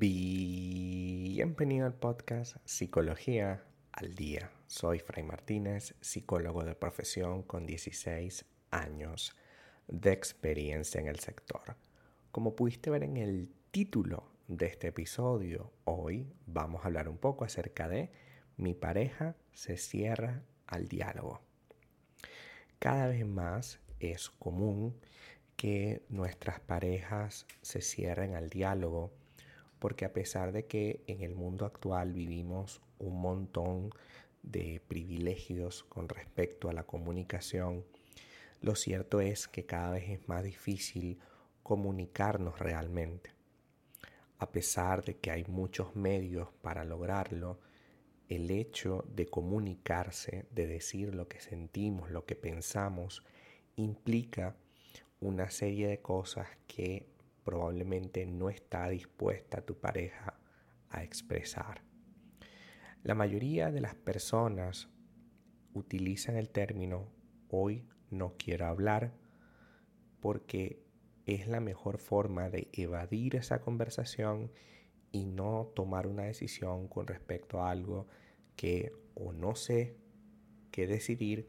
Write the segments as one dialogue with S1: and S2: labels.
S1: Bienvenido al podcast Psicología al Día. Soy Fray Martínez, psicólogo de profesión con 16 años de experiencia en el sector. Como pudiste ver en el título de este episodio, hoy vamos a hablar un poco acerca de mi pareja se cierra al diálogo. Cada vez más es común que nuestras parejas se cierren al diálogo porque a pesar de que en el mundo actual vivimos un montón de privilegios con respecto a la comunicación, lo cierto es que cada vez es más difícil comunicarnos realmente. A pesar de que hay muchos medios para lograrlo, el hecho de comunicarse, de decir lo que sentimos, lo que pensamos, implica una serie de cosas que probablemente no está dispuesta tu pareja a expresar. La mayoría de las personas utilizan el término hoy no quiero hablar porque es la mejor forma de evadir esa conversación y no tomar una decisión con respecto a algo que o no sé qué decidir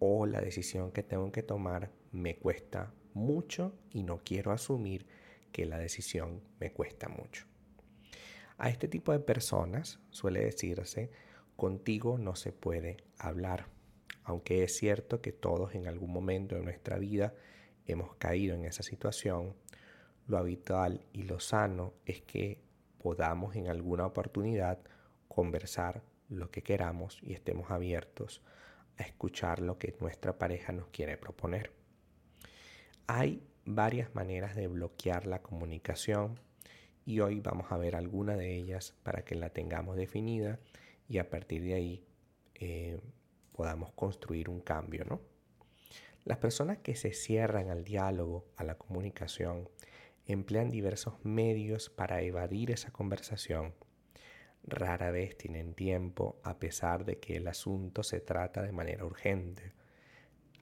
S1: o la decisión que tengo que tomar me cuesta mucho y no quiero asumir que la decisión me cuesta mucho. A este tipo de personas suele decirse, contigo no se puede hablar, aunque es cierto que todos en algún momento de nuestra vida hemos caído en esa situación, lo habitual y lo sano es que podamos en alguna oportunidad conversar lo que queramos y estemos abiertos a escuchar lo que nuestra pareja nos quiere proponer. Hay varias maneras de bloquear la comunicación y hoy vamos a ver alguna de ellas para que la tengamos definida y a partir de ahí eh, podamos construir un cambio, ¿no? Las personas que se cierran al diálogo, a la comunicación, emplean diversos medios para evadir esa conversación. Rara vez tienen tiempo a pesar de que el asunto se trata de manera urgente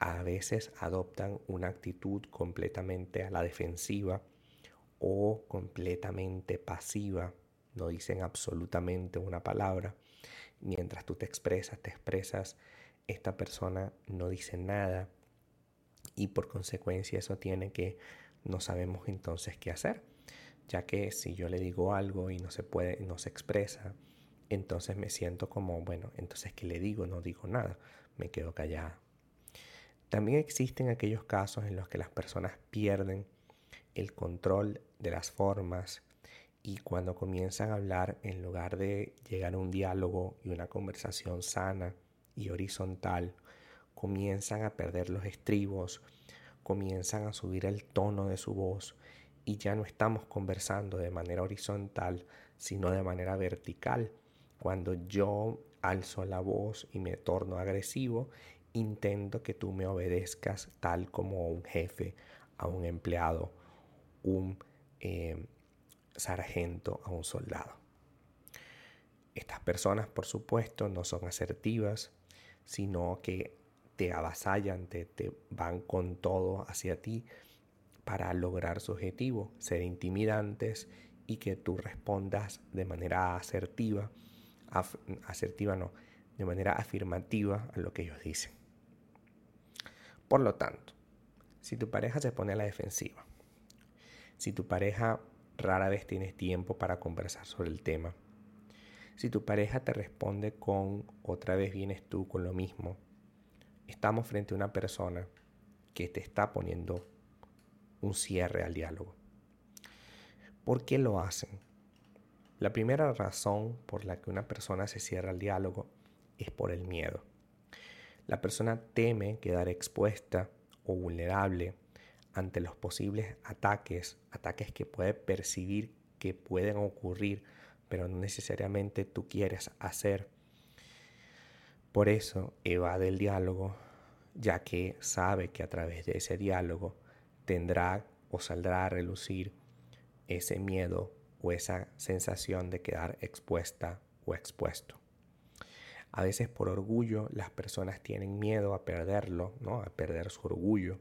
S1: a veces adoptan una actitud completamente a la defensiva o completamente pasiva, no dicen absolutamente una palabra. Mientras tú te expresas, te expresas, esta persona no dice nada y por consecuencia eso tiene que no sabemos entonces qué hacer, ya que si yo le digo algo y no se puede, no se expresa, entonces me siento como, bueno, entonces ¿qué le digo? No digo nada, me quedo callada. También existen aquellos casos en los que las personas pierden el control de las formas y cuando comienzan a hablar, en lugar de llegar a un diálogo y una conversación sana y horizontal, comienzan a perder los estribos, comienzan a subir el tono de su voz y ya no estamos conversando de manera horizontal, sino de manera vertical. Cuando yo alzo la voz y me torno agresivo intento que tú me obedezcas tal como un jefe a un empleado, un eh, sargento a un soldado. Estas personas, por supuesto, no son asertivas, sino que te avasallan, te, te van con todo hacia ti para lograr su objetivo, ser intimidantes y que tú respondas de manera asertiva, asertiva no, de manera afirmativa a lo que ellos dicen. Por lo tanto, si tu pareja se pone a la defensiva, si tu pareja rara vez tienes tiempo para conversar sobre el tema, si tu pareja te responde con otra vez vienes tú con lo mismo, estamos frente a una persona que te está poniendo un cierre al diálogo. ¿Por qué lo hacen? La primera razón por la que una persona se cierra al diálogo es por el miedo. La persona teme quedar expuesta o vulnerable ante los posibles ataques, ataques que puede percibir que pueden ocurrir, pero no necesariamente tú quieres hacer. Por eso evade el diálogo, ya que sabe que a través de ese diálogo tendrá o saldrá a relucir ese miedo o esa sensación de quedar expuesta o expuesto. A veces por orgullo las personas tienen miedo a perderlo, ¿no? a perder su orgullo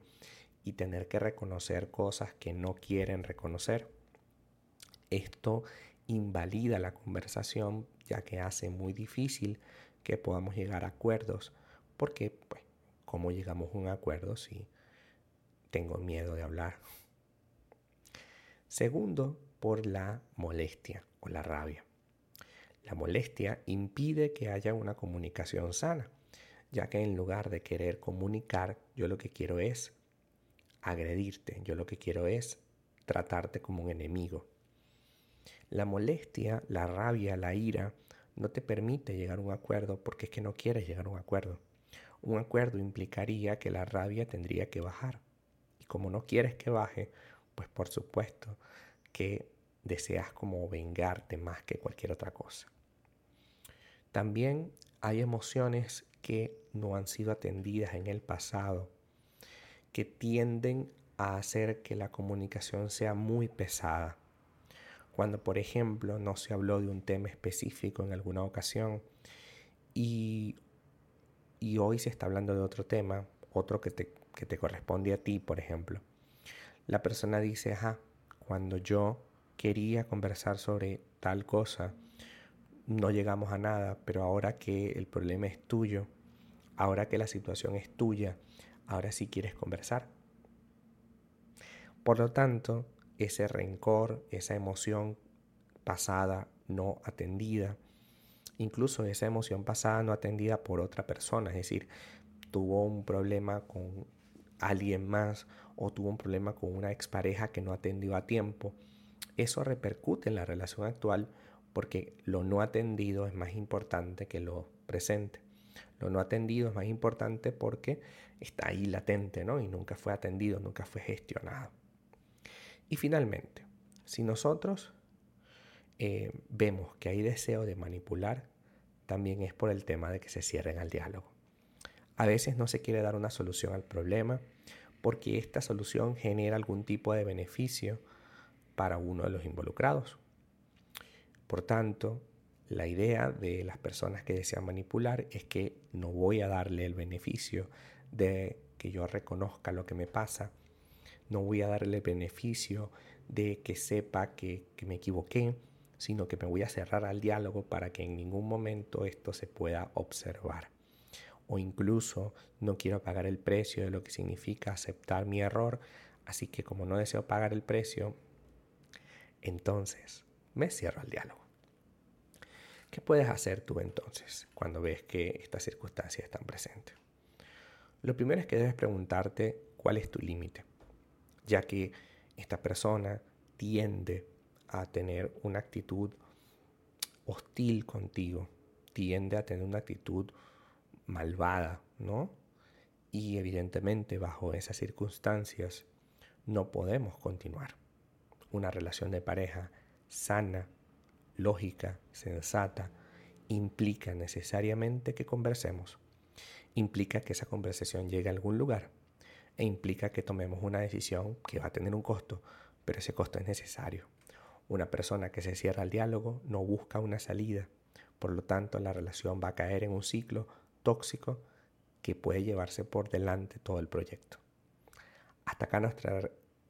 S1: y tener que reconocer cosas que no quieren reconocer. Esto invalida la conversación ya que hace muy difícil que podamos llegar a acuerdos porque pues cómo llegamos a un acuerdo si tengo miedo de hablar. Segundo, por la molestia o la rabia. La molestia impide que haya una comunicación sana, ya que en lugar de querer comunicar, yo lo que quiero es agredirte, yo lo que quiero es tratarte como un enemigo. La molestia, la rabia, la ira no te permite llegar a un acuerdo porque es que no quieres llegar a un acuerdo. Un acuerdo implicaría que la rabia tendría que bajar. Y como no quieres que baje, pues por supuesto que deseas como vengarte más que cualquier otra cosa. También hay emociones que no han sido atendidas en el pasado, que tienden a hacer que la comunicación sea muy pesada. Cuando, por ejemplo, no se habló de un tema específico en alguna ocasión y, y hoy se está hablando de otro tema, otro que te, que te corresponde a ti, por ejemplo. La persona dice, ajá, cuando yo quería conversar sobre tal cosa, no llegamos a nada, pero ahora que el problema es tuyo, ahora que la situación es tuya, ahora sí quieres conversar. Por lo tanto, ese rencor, esa emoción pasada no atendida, incluso esa emoción pasada no atendida por otra persona, es decir, tuvo un problema con alguien más o tuvo un problema con una expareja que no atendió a tiempo, eso repercute en la relación actual porque lo no atendido es más importante que lo presente. Lo no atendido es más importante porque está ahí latente, ¿no? Y nunca fue atendido, nunca fue gestionado. Y finalmente, si nosotros eh, vemos que hay deseo de manipular, también es por el tema de que se cierren al diálogo. A veces no se quiere dar una solución al problema porque esta solución genera algún tipo de beneficio para uno de los involucrados. Por tanto, la idea de las personas que desean manipular es que no voy a darle el beneficio de que yo reconozca lo que me pasa, no voy a darle el beneficio de que sepa que, me equivoqué, sino que me voy a cerrar al diálogo para que en ningún momento esto se pueda observar. O incluso no quiero pagar el precio de lo que significa aceptar mi error, así que como no deseo pagar el precio, entonces me cierro al diálogo. ¿Qué puedes hacer tú entonces cuando ves que estas circunstancias están presentes? Lo primero es que debes preguntarte cuál es tu límite, ya que esta persona tiende a tener una actitud hostil contigo, tiende a tener una actitud malvada, ¿no? Y evidentemente bajo esas circunstancias no podemos continuar una relación de pareja sana, lógica, sensata, implica necesariamente que conversemos, implica que esa conversación llegue a algún lugar e implica que tomemos una decisión que va a tener un costo, pero ese costo es necesario. Una persona que se cierra al diálogo no busca una salida, por lo tanto la relación va a caer en un ciclo tóxico que puede llevarse por delante todo el proyecto. Hasta acá nuestra